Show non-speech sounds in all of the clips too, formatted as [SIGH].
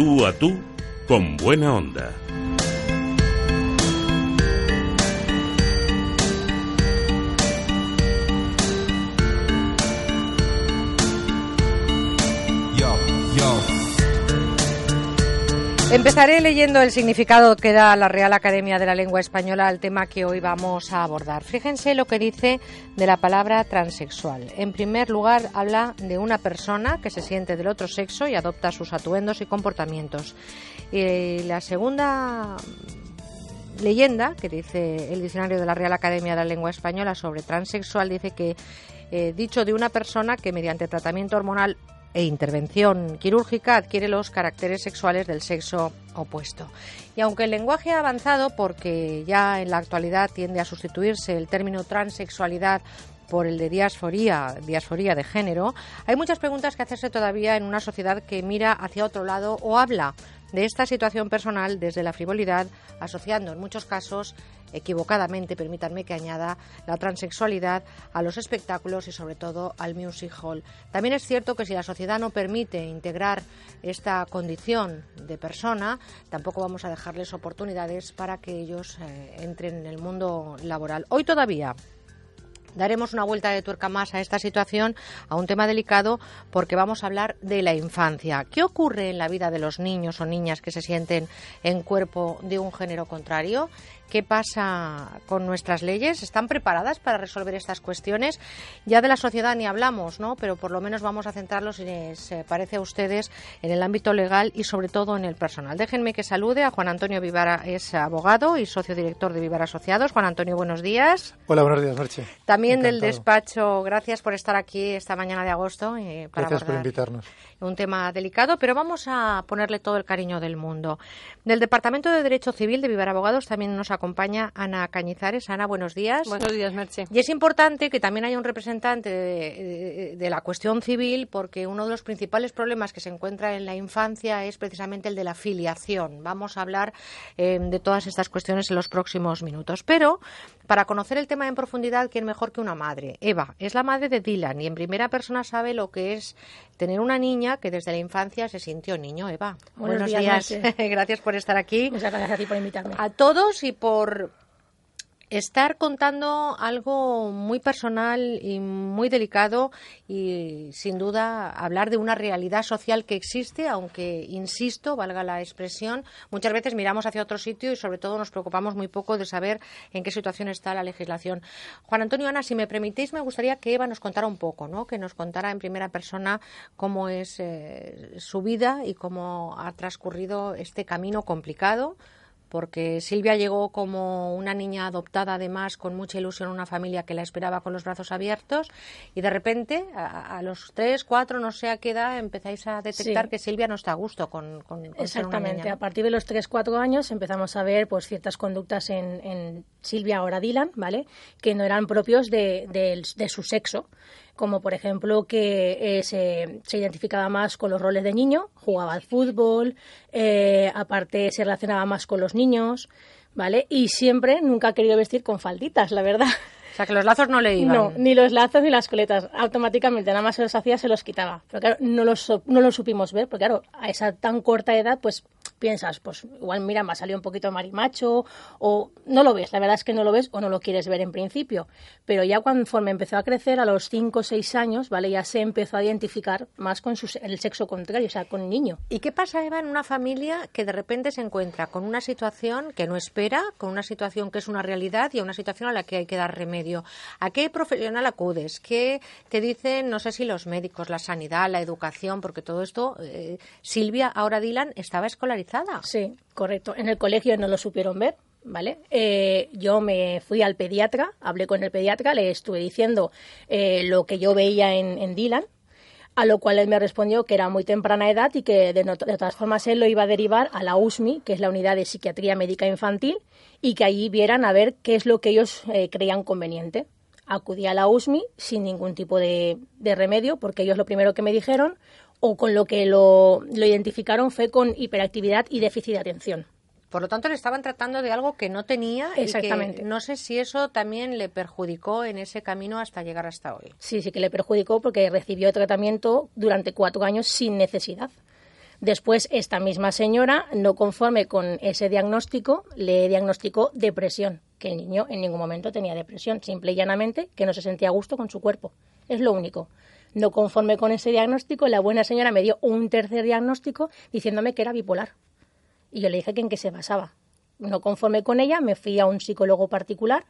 Tú a tú, con buena onda. Empezaré leyendo el significado que da la Real Academia de la Lengua Española al tema que hoy vamos a abordar. Fíjense lo que dice de la palabra transexual. En primer lugar, habla de una persona que se siente del otro sexo y adopta sus atuendos y comportamientos. Y la segunda leyenda que dice el diccionario de la Real Academia de la Lengua Española sobre transexual dice que eh, dicho de una persona que mediante tratamiento hormonal e intervención quirúrgica adquiere los caracteres sexuales del sexo opuesto. Y aunque el lenguaje ha avanzado, porque ya en la actualidad tiende a sustituirse el término transexualidad por el de diasforía, diasforía de género, hay muchas preguntas que hacerse todavía en una sociedad que mira hacia otro lado o habla de esta situación personal desde la frivolidad, asociando en muchos casos equivocadamente, permítanme que añada, la transexualidad a los espectáculos y sobre todo al music hall. También es cierto que si la sociedad no permite integrar esta condición de persona, tampoco vamos a dejarles oportunidades para que ellos eh, entren en el mundo laboral. Hoy todavía Daremos una vuelta de tuerca más a esta situación, a un tema delicado, porque vamos a hablar de la infancia. ¿Qué ocurre en la vida de los niños o niñas que se sienten en cuerpo de un género contrario? ¿Qué pasa con nuestras leyes? ¿Están preparadas para resolver estas cuestiones? Ya de la sociedad ni hablamos, ¿no? Pero por lo menos vamos a centrarlos, si les parece a ustedes, en el ámbito legal y sobre todo en el personal. Déjenme que salude a Juan Antonio Vivara, es abogado y socio director de Vivara Asociados. Juan Antonio, buenos días. Hola, buenos días, Marche. También del despacho, gracias por estar aquí esta mañana de agosto. Eh, gracias por invitarnos. Un tema delicado, pero vamos a ponerle todo el cariño del mundo. Del Departamento de Derecho Civil de Vivara Abogados también nos acompaña Ana Cañizares. Ana, buenos días. Buenos días, Merche. Y es importante que también haya un representante de, la cuestión civil porque uno de los principales problemas que se encuentra en la infancia es precisamente el de la filiación. Vamos a hablar eh, de todas estas cuestiones en los próximos minutos. Pero para conocer el tema en profundidad, ¿quién mejor que una madre? Eva es la madre de Dylan y en primera persona sabe lo que es tener una niña que desde la infancia se sintió niño. Eva, buenos, días. [LAUGHS] gracias por estar aquí. Muchas gracias a ti por invitarme. A todos y por estar contando algo muy personal y muy delicado y sin duda hablar de una realidad social que existe, aunque, insisto, valga la expresión, muchas veces miramos hacia otro sitio y sobre todo nos preocupamos muy poco de saber en qué situación está la legislación. Juan Antonio Ana, si me permitís, me gustaría que Eva nos contara un poco, ¿no? que nos contara en primera persona cómo es eh, su vida y cómo ha transcurrido este camino complicado porque Silvia llegó como una niña adoptada, además, con mucha ilusión, una familia que la esperaba con los brazos abiertos, y de repente, a, los tres, cuatro, no sé a qué edad, empezáis a detectar que Silvia no está a gusto con, con, Exactamente, a partir de los tres, cuatro años empezamos a ver pues ciertas conductas en, Silvia, ahora Dylan, ¿vale?, que no eran propios de, de su sexo como por ejemplo que eh, se, identificaba más con los roles de niño, jugaba al fútbol, eh, aparte se relacionaba más con los niños, ¿vale? Y siempre nunca ha querido vestir con falditas, la verdad. O sea, que los lazos no le iban. No, ni los lazos ni las coletas. Automáticamente, nada más se los hacía, se los quitaba. Pero claro, no los, no los supimos ver, porque claro, a esa tan corta edad, pues piensas, pues igual mira, me ha salido un poquito marimacho, o no lo ves, la verdad es que no lo ves o no lo quieres ver en principio. Pero ya conforme empezó a crecer, a los 5 o 6 años, ¿vale? Ya se empezó a identificar más con el sexo contrario, o sea, con niño. ¿Y qué pasa, Eva, en una familia que de repente se encuentra con una situación que no espera, con una situación que es una realidad y una situación a la que hay que dar remedio? ¿A qué profesional acudes? ¿Qué te dicen, no sé si los médicos, la sanidad, la educación? Porque todo esto, eh, Silvia, ahora Dylan, estaba escolarizada Sí, correcto. En el colegio no lo supieron ver, ¿vale? Eh, yo me fui al pediatra, hablé con el pediatra, le estuve diciendo eh, lo que yo veía en, Dylan, a lo cual él me respondió que era muy temprana edad y que de, todas formas él lo iba a derivar a la USMI, que es la Unidad de Psiquiatría Médica Infantil, y que allí vieran a ver qué es lo que ellos eh, creían conveniente. Acudí a la USMI sin ningún tipo de, de remedio, porque ellos lo primero que me dijeron o con lo que lo, identificaron fue con hiperactividad y déficit de atención. Por lo tanto, le estaban tratando de algo que no tenía. Exactamente. no sé si eso también le perjudicó en ese camino hasta llegar hasta hoy. Sí, sí que le perjudicó porque recibió tratamiento durante cuatro años sin necesidad. Después, esta misma señora, no conforme con ese diagnóstico, le diagnosticó depresión, que el niño en ningún momento tenía depresión, simple y llanamente que no se sentía a gusto con su cuerpo. Es lo único. No conforme con ese diagnóstico, la buena señora me dio un tercer diagnóstico diciéndome que era bipolar. Y yo le dije que en qué se basaba. No conforme con ella, me fui a un psicólogo particular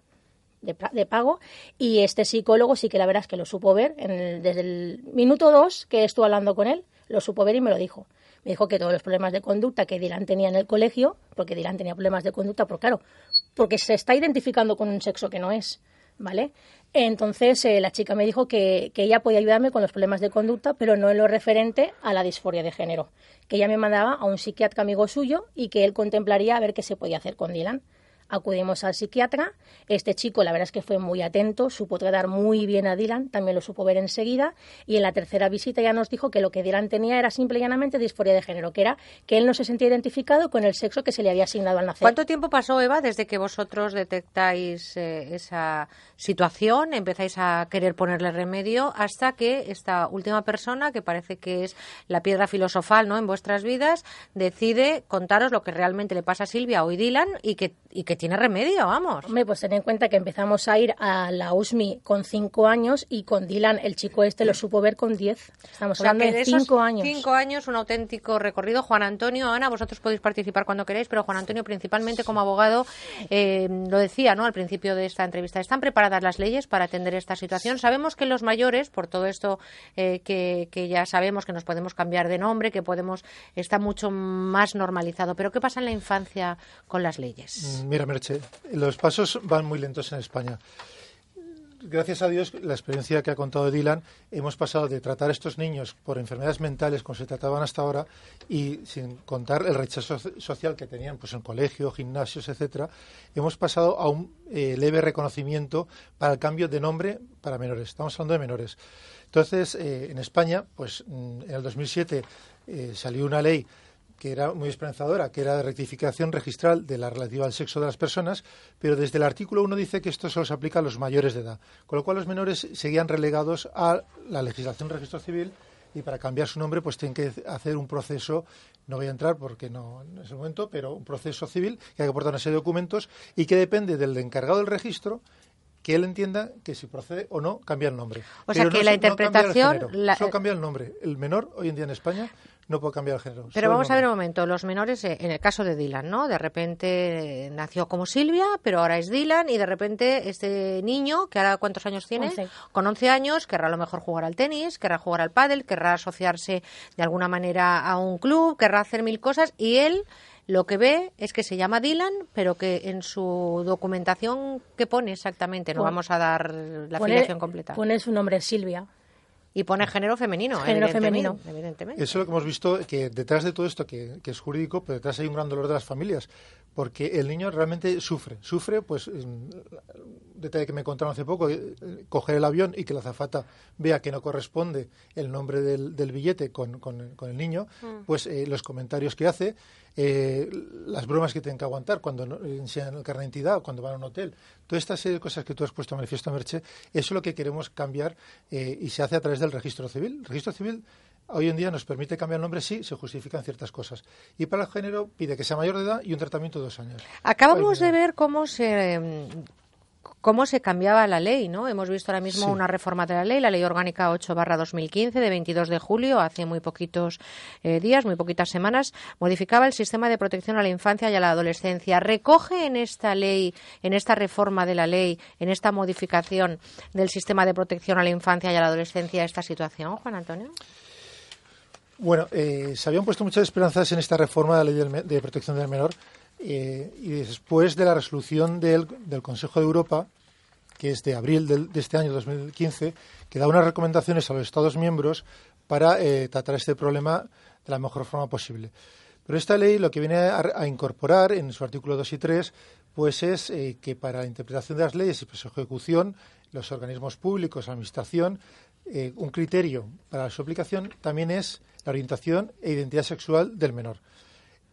de, pago y este psicólogo sí que la verdad es que lo supo ver desde el minuto dos que estuve hablando con él, lo supo ver y me lo dijo. Me dijo que todos los problemas de conducta que Dylan tenía en el colegio, porque Dylan tenía problemas de conducta, pero claro, porque se está identificando con un sexo que no es, ¿vale? Entonces eh, la chica me dijo que, que, ella podía ayudarme con los problemas de conducta, pero no en lo referente a la disforia de género, que ella me mandaba a un psiquiatra amigo suyo y que él contemplaría a ver qué se podía hacer con Dylan. Acudimos al psiquiatra. Este chico, la verdad es que fue muy atento, supo tratar muy bien a Dylan, también lo supo ver enseguida. Y en la tercera visita ya nos dijo que lo que Dylan tenía era simple y llanamente disforia de género, que era que él no se sentía identificado con el sexo que se le había asignado al nacer. ¿Cuánto tiempo pasó, Eva, desde que vosotros detectáis eh, esa situación, empezáis a querer ponerle remedio, hasta que esta última persona, que parece que es la piedra filosofal ¿no? en vuestras vidas, decide contaros lo que realmente le pasa a Silvia a Dylan y y que tiene remedio, vamos. Hombre, pues ten en cuenta que empezamos a ir a la USMI con cinco años y con Dylan, el chico este, lo supo ver con diez. Estamos hablando de cinco años. Cinco años, un auténtico recorrido. Juan Antonio, Ana, vosotros podéis participar cuando queráis, pero Juan Antonio, principalmente como abogado, eh, lo decía ¿no? al principio de esta entrevista, ¿están preparadas las leyes para atender esta situación? Sabemos que los mayores, por todo esto eh, que, que ya sabemos que nos podemos cambiar de nombre, que podemos, está mucho más normalizado, pero ¿qué pasa en la infancia con las leyes? Mira, Merche, los pasos van muy lentos en España. Gracias a Dios, la experiencia que ha contado Dylan, hemos pasado de tratar a estos niños por enfermedades mentales como se trataban hasta ahora y sin contar el rechazo social que tenían pues en colegio, gimnasios, etcétera, hemos pasado a un eh, leve reconocimiento para el cambio de nombre para menores. Estamos hablando de menores. Entonces, eh, en España, pues en el 2007 eh, salió una ley que era muy esperanzadora, que era de rectificación registral de la relativa al sexo de las personas, pero desde el artículo 1 dice que esto solo se aplica a los mayores de edad, con lo cual los menores seguían relegados a la legislación de registro civil y para cambiar su nombre pues tienen que hacer un proceso, no voy a entrar porque no en ese momento, pero un proceso civil que hay que aportar una serie de documentos y que depende del encargado del registro que él entienda que si procede o no cambia el nombre. O sea que la interpretación... Solo cambia el nombre. El menor hoy en día en España no puede cambiar el género. Pero vamos a ver un momento, los menores, eh, en el caso de Dylan, ¿no? De repente eh, nació como Silvia, pero ahora es Dylan y de repente este niño, que ahora cuántos años tiene, con 11 años, querrá a lo mejor jugar al tenis, querrá jugar al pádel, querrá asociarse de alguna manera a un club, querrá hacer mil cosas y él lo que ve es que se llama Dylan, pero que en su documentación, ¿qué pone exactamente? No vamos a dar la afiliación completa. Pone su nombre Silvia. Y pone género femenino, género femenino. evidentemente. Eso es lo que hemos visto, que detrás de todo esto, que, que, es jurídico, pero detrás hay un gran dolor de las familias, porque el niño realmente sufre. Sufre, pues, detalle que me contaron hace poco, eh, coger el avión y que la azafata vea que no corresponde el nombre del, del billete con, con, el niño, mm. pues eh, los comentarios que hace, eh, las bromas que tienen que aguantar cuando enseñan el carnet de identidad o cuando van a un hotel. Todas estas serie de cosas que tú has puesto en manifiesto, Merche, eso es lo que queremos cambiar y se hace a través del registro civil. El registro civil hoy en día nos permite cambiar el nombre si se justifican ciertas cosas. Y para el género pide que sea mayor de edad y un tratamiento de dos años. Acabamos de ver cómo se cómo se cambiaba la ley, ¿no? Hemos visto ahora mismo una reforma de la ley, la Ley Orgánica 8 2015 de 22 de julio, hace muy poquitos eh, días, muy poquitas semanas, modificaba el sistema de protección a la infancia y a la adolescencia. ¿Recoge en esta ley, en esta reforma de la ley, en esta modificación del sistema de protección a la infancia y a la adolescencia esta situación, Juan Antonio? Bueno, eh, se habían puesto muchas esperanzas en esta reforma de la ley de protección del menor eh, y después de la resolución del, Consejo de Europa, que es de abril de este año 2015, que da unas recomendaciones a los Estados miembros para eh, tratar este problema de la mejor forma posible. Pero esta ley lo que viene a, incorporar en su artículo 2 y 3 pues es que para la interpretación de las leyes y su ejecución, los organismos públicos, la Administración, un criterio para su aplicación también es la orientación e identidad sexual del menor.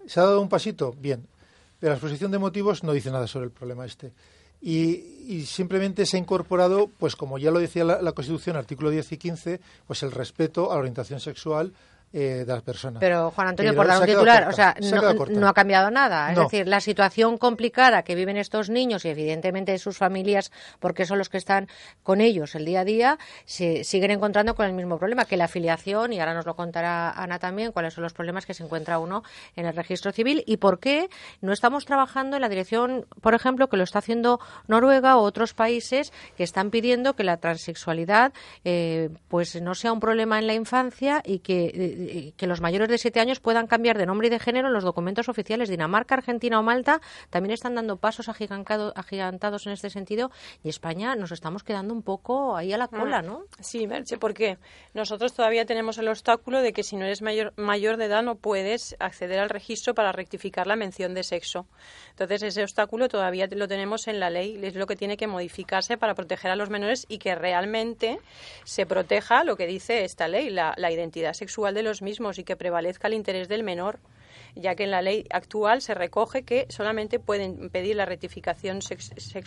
¿Se ha dado un pasito? Bien. Pero la exposición de motivos no dice nada sobre el problema este. Y, simplemente se ha incorporado, pues como ya lo decía la, Constitución, artículo 10 y 15, pues el respeto a la orientación sexual eh, de la persona. Pero, Juan Antonio, por dar un titular, o sea, no, ha cambiado nada. Es decir, la situación complicada que viven estos niños y, evidentemente, sus familias, porque son los que están con ellos el día a día, se siguen encontrando con el mismo problema, que la afiliación, y ahora nos lo contará Ana también, cuáles son los problemas que se encuentra uno en el registro civil y por qué no estamos trabajando en la dirección, por ejemplo, que lo está haciendo Noruega o otros países que están pidiendo que la transexualidad eh, pues no sea un problema en la infancia y que eh, que los mayores de siete años puedan cambiar de nombre y de género en los documentos oficiales. Dinamarca, Argentina o Malta también están dando pasos agigantados en este sentido y España nos estamos quedando un poco ahí a la cola, ¿no? Sí, Merche, porque nosotros todavía tenemos el obstáculo de que si no eres mayor, mayor de edad no puedes acceder al registro para rectificar la mención de sexo. Entonces, ese obstáculo todavía lo tenemos en la ley, es lo que tiene que modificarse para proteger a los menores y que realmente se proteja lo que dice esta ley, la, la identidad sexual de los mismos y que prevalezca el interés del menor ya que en la ley actual se recoge que solamente pueden pedir la rectificación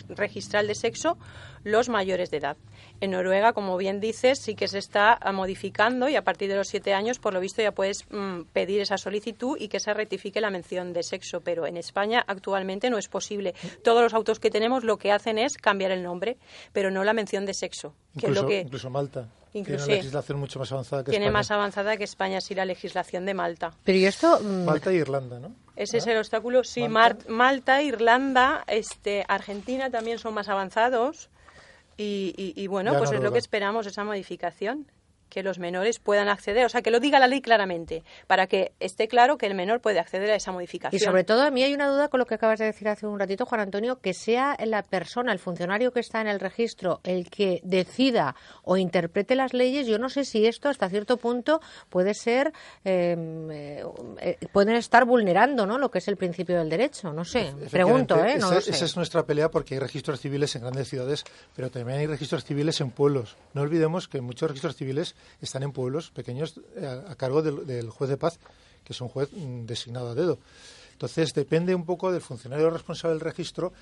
registral de sexo los mayores de edad. En Noruega, como bien dices, sí que se está modificando y a partir de los siete años, por lo visto, ya puedes mm, pedir esa solicitud y que se rectifique la mención de sexo. Pero en España actualmente no es posible. Todos los autos que tenemos lo que hacen es cambiar el nombre, pero no la mención de sexo. Que es lo que... incluso Malta. Incluso, tiene una legislación mucho más avanzada que Tiene más avanzada que España, sí, la legislación de Malta. Pero y esto... Mm, Malta y Irlanda, ¿no? Ese es el obstáculo. Sí, Malta, Irlanda, este, Argentina también son más avanzados. Y, y, bueno, pues es lo que esperamos, esa modificación que los menores puedan acceder, o sea, que lo diga la ley claramente, para que esté claro que el menor puede acceder a esa modificación. Y sobre todo, a mí hay una duda con lo que acabas de decir hace un ratito, Juan Antonio, que sea la persona, el funcionario que está en el registro, el que decida o interprete las leyes. Yo no sé si esto, hasta cierto punto, puede ser, em, eh, eh, pueden estar vulnerando, ¿no? Lo que es el principio del derecho. No sé, pregunto, ¿eh? esa, esa es nuestra pelea porque hay registros civiles en grandes ciudades, pero también hay registros civiles en pueblos. No olvidemos que muchos registros civiles están en pueblos pequeños eh, a, cargo del, juez de paz, que es un juez mm, designado a dedo. Entonces, depende un poco del funcionario responsable del registro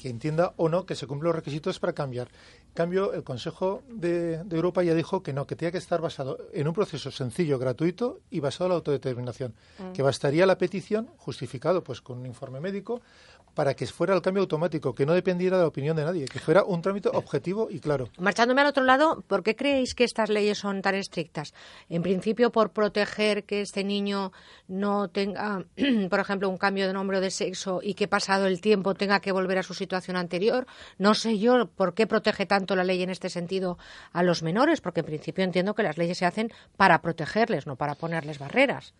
que entienda o no que se cumplen los requisitos para cambiar. En cambio, el Consejo de, Europa ya dijo que no, que tenía que estar basado en un proceso sencillo, gratuito y basado en la autodeterminación. Mm. Que bastaría la petición, justificado pues con un informe médico, para que fuera el cambio automático, que no dependiera de la opinión de nadie, que fuera un trámite objetivo y claro. Marchándome al otro lado, ¿por qué creéis que estas leyes son tan estrictas? En principio, por proteger que este niño no tenga, [CLEARS THROAT] por ejemplo, un cambio de nombre o de sexo y que pasado el tiempo tenga que volver a su situación anterior. No sé yo por qué protege tanto la ley en este sentido a los menores, porque en principio entiendo que las leyes se hacen para protegerles, no para ponerles barreras.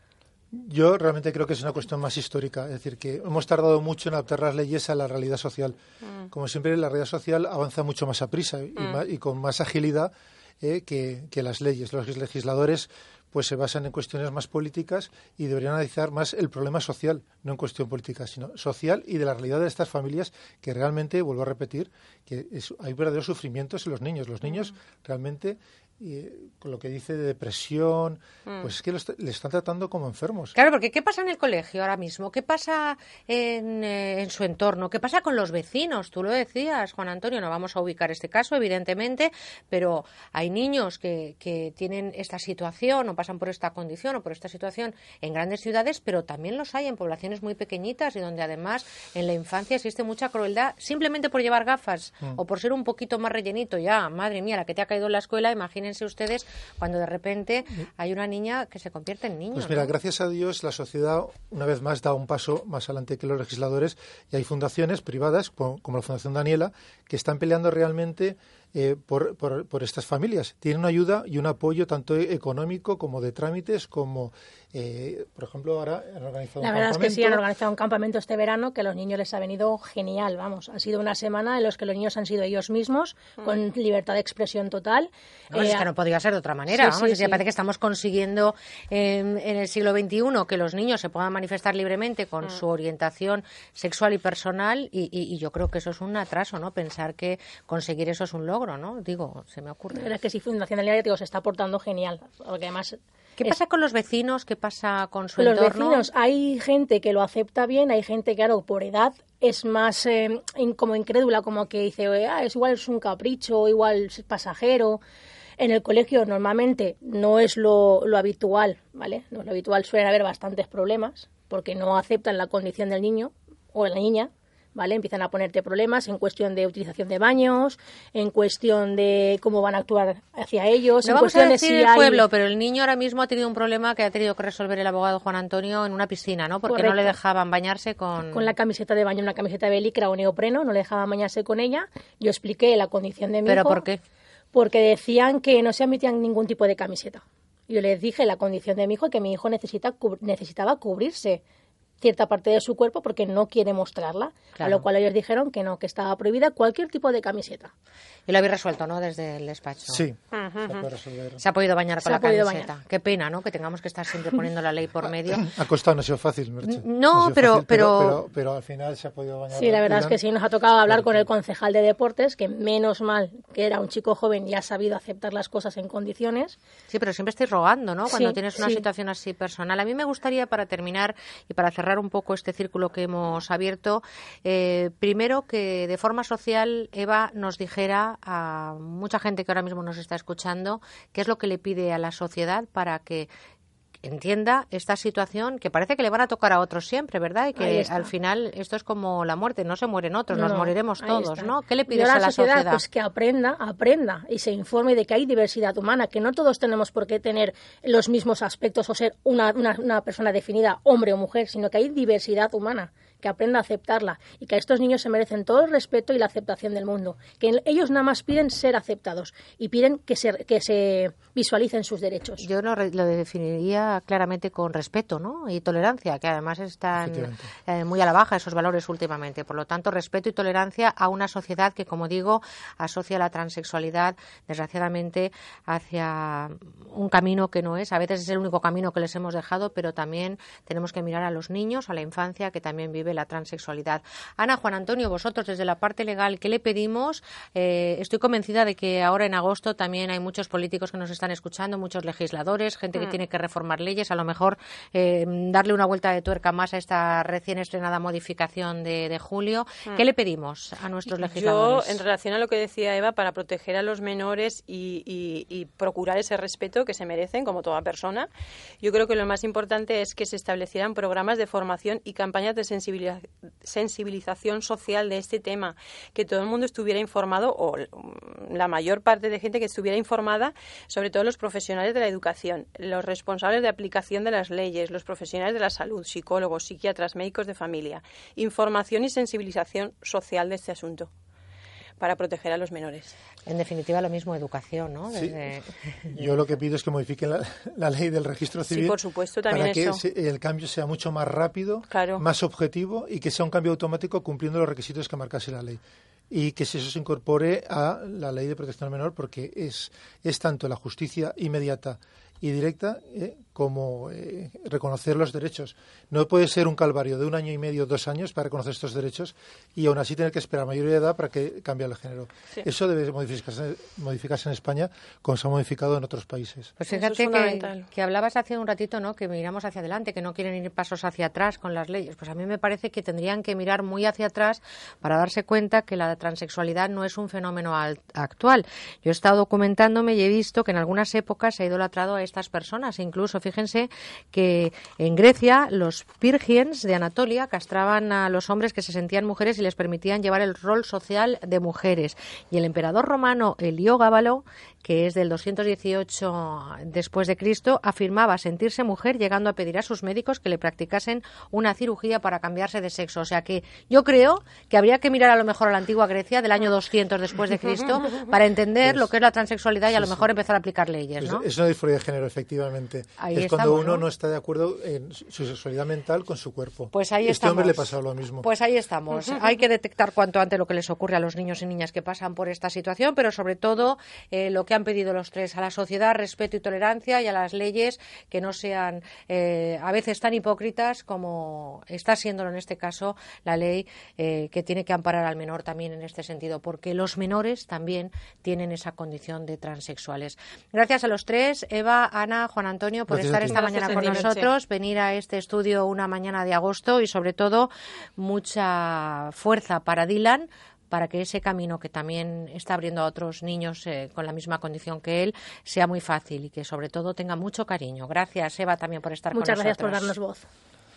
Yo realmente creo que es una cuestión más histórica, es decir, que hemos tardado mucho en adaptar las leyes a la realidad social. Mm. Como siempre, la realidad social avanza mucho más a prisa y, mm. con más agilidad eh, que, que, las leyes. Los legisladores pues se basan en cuestiones más políticas y deberían analizar más el problema social, no en cuestión política, sino social y de la realidad de estas familias que realmente, vuelvo a repetir, que hay verdaderos sufrimientos en los niños. Los niños mm. realmente y con lo que dice de depresión, mm. pues es que le están tratando como enfermos. Claro, porque ¿qué pasa en el colegio ahora mismo? ¿Qué pasa en, eh, en, su entorno? ¿Qué pasa con los vecinos? Tú lo decías, Juan Antonio, no vamos a ubicar este caso, evidentemente, pero hay niños que, que tienen esta situación o pasan por esta condición o por esta situación en grandes ciudades, pero también los hay en poblaciones muy pequeñitas y donde además en la infancia existe mucha crueldad simplemente por llevar gafas mm. o por ser un poquito más rellenito. Ya, madre mía, la que te ha caído en la escuela, imagínense ustedes cuando de repente hay una niña que se convierte en niño. Pues mira, gracias a Dios la sociedad una vez más da un paso más adelante que los legisladores y hay fundaciones privadas como la Fundación Daniela que están peleando realmente eh, por, por, estas familias. Tienen una ayuda y un apoyo tanto económico como de trámites, como, eh, por ejemplo, ahora han organizado La verdad es que sí, han organizado un campamento este verano que a los niños les ha venido genial, vamos. Ha sido una semana en los que los niños han sido ellos mismos, mm. con libertad de expresión total. No, es eh, que no podía ser de otra manera, vamos. parece que estamos consiguiendo en, el siglo XXI que los niños se puedan manifestar libremente con mm. su orientación sexual y personal y, y, yo creo que eso es un atraso, ¿no? Pensar que conseguir eso es un logro ¿no? Digo, se me ocurre. Pero es que si Fundación Aliaria digo, se está portando genial, porque además... ¿Qué pasa con los vecinos? ¿Qué pasa con su los vecinos, hay gente que lo acepta bien, hay gente, claro, por edad es más eh, como incrédula, como que dice, ah, es igual es un capricho, igual es pasajero. En el colegio normalmente no es lo, lo habitual, ¿vale? No es lo habitual, suelen haber bastantes problemas porque no aceptan la condición del niño o de la niña, ¿vale? Empiezan a ponerte problemas en cuestión de utilización de baños, en cuestión de cómo van a actuar hacia ellos, No en vamos a cuestión de si el hay... pueblo, pero el niño ahora mismo ha tenido un problema que ha tenido que resolver el abogado Juan Antonio en una piscina, ¿no? Porque no le dejaban bañarse con... con la camiseta de baño, una camiseta de licra o neopreno, no le dejaban bañarse con ella. Yo expliqué la condición de mi ¿Pero hijo. por qué? Porque decían que no se admitían ningún tipo de camiseta. Yo les dije la condición de mi hijo que mi hijo necesita necesitaba cubrirse cierta parte de su cuerpo porque no quiere mostrarla. Claro. A lo cual ellos dijeron que no, que estaba prohibida cualquier tipo de camiseta. Y lo habéis resuelto, ¿no? Desde el despacho. Sí, se puede resolver. Se ha podido bañar con Se la camiseta. bañar. Qué pena, ¿no? Que tengamos que estar siempre poniendo la ley por [LAUGHS] medio. Ha costado, no ha sido fácil, Merche. No, sido pero- fácil, pero- pero, pero al final se ha podido bañar. Sí, la verdad es que sí, nos ha tocado hablar con el concejal de deportes, que menos mal que era un chico joven y ha sabido aceptar las cosas en condiciones. Sí, pero siempre estoy rogando, ¿no? Cuando Sí, tienes una sí. situación así personal. A mí me gustaría, para terminar y para cerrar un poco este círculo que hemos abierto, eh, primero que de forma social Eva nos dijera a mucha gente que ahora mismo nos está escuchando qué es lo que le pide a la sociedad para que entienda esta situación que parece que le van a tocar a otros siempre, ¿verdad? Y que al final esto es como la muerte, no se mueren otros, No, nos no, moriremos todos, está. ¿no? ¿Qué le Yo pides a la sociedad? Pues que aprenda, aprenda y se informe de que hay diversidad humana, que no todos tenemos por qué tener los mismos aspectos o ser una, una, una persona definida, hombre o mujer, sino que hay diversidad humana, que aprenda a aceptarla y que a estos niños se merecen todo el respeto y la aceptación del mundo, que ellos nada más piden ser aceptados y piden que se, que se visualicen sus derechos. Yo lo, lo definiría claramente con respeto ¿no? y tolerancia, que además están eh, muy a la baja esos valores últimamente. Por lo tanto, respeto y tolerancia a una sociedad que, como digo, asocia la transexualidad, desgraciadamente, hacia un camino que no es. A veces es el único camino que les hemos dejado, pero también tenemos que mirar a los niños, a la infancia que también vive la transexualidad. Ana, Juan Antonio, vosotros desde la parte legal, ¿qué le pedimos? Eh, estoy convencida de que ahora en agosto también hay muchos políticos que nos están escuchando, muchos legisladores, gente que tiene que reformar leyes, a lo mejor eh, darle una vuelta de tuerca más a esta recién estrenada modificación de, de julio. ¿Qué le pedimos a nuestros Yo, legisladores? en relación a lo que decía Eva, para proteger a los menores y, y- y procurar ese respeto que se merecen, como toda persona, yo creo que lo más importante es que se establecieran programas de formación y campañas de sensibiliza- sensibilización social de este tema, que todo el mundo estuviera informado, o l- la mayor parte de gente que estuviera informada, sobre todo los profesionales de la educación, los responsables de aplicación de las leyes, los profesionales de la salud, psicólogos, psiquiatras, médicos de familia, información y sensibilización social de este asunto para proteger a los menores. En definitiva, lo mismo educación, ¿no? Sí. Yo lo que pido es que modifiquen la, la ley del registro Sí, civil. por supuesto, también para que eso. el cambio sea mucho más rápido, Claro. más objetivo y que sea un cambio automático cumpliendo los requisitos que marcase la ley. Y que eso se incorpore a la ley de protección al menor porque es, es tanto la justicia inmediata y directa eh, como eh, reconocer los derechos. No puede ser un calvario de un año y medio, dos años para reconocer estos derechos y aún así tener que esperar mayoría de edad para que cambie el género. Sí. Eso debe modificarse, modificarse en España como se ha modificado en otros países. Pues es fíjate que, hablabas hace un ratito, ¿no? Que miramos hacia adelante, que no quieren ir pasos hacia atrás con las leyes. Pues a mí me parece que tendrían que mirar muy hacia atrás para darse cuenta que la transexualidad no es un fenómeno al- actual. Yo he estado documentándome y he visto que en algunas épocas se ha idolatrado a estas personas. Incluso, fíjense que en Grecia los Pirgiens de Anatolia castraban a los hombres que se sentían mujeres y les permitían llevar el rol social de mujeres. Y el emperador romano Heliogábalo, que es del 218 después de Cristo, afirmaba sentirse mujer llegando a pedir a sus médicos que le practicasen una cirugía para cambiarse de sexo. O sea que yo creo que habría que mirar a lo mejor a la antigua Grecia del año 200 después de Cristo [LAUGHS] para entender lo que es la transexualidad y a lo mejor empezar a aplicar leyes, Es, ¿no? es una disforia de género, efectivamente. Ahí es cuando uno ¿no? ¿no? está de acuerdo en su sexualidad mental con su cuerpo. Pues ahí este estamos. hombre le pasó lo mismo. Pues ahí estamos. [LAUGHS] Hay que detectar cuanto antes lo que les ocurre a los niños y niñas que pasan por esta situación, pero sobre todo eh, lo que han pedido los tres a la sociedad, respeto y tolerancia y a las leyes que no sean eh, a veces tan hipócritas como está siéndolo en este caso la ley eh, que tiene que amparar al menor también en este sentido, porque los menores también tienen esa condición de transexuales. Gracias a los tres, Eva, Ana, Juan Antonio, por Gracias estar esta Gracias mañana con nosotros, venir a este estudio una mañana de agosto y sobre todo mucha fuerza para Dylan para que ese camino que también está abriendo a otros niños eh, con la misma condición que él sea muy fácil y que sobre todo tenga mucho cariño. Gracias, Eva, también por estar Muchas con nosotros. nosotros. Muchas gracias por darnos voz.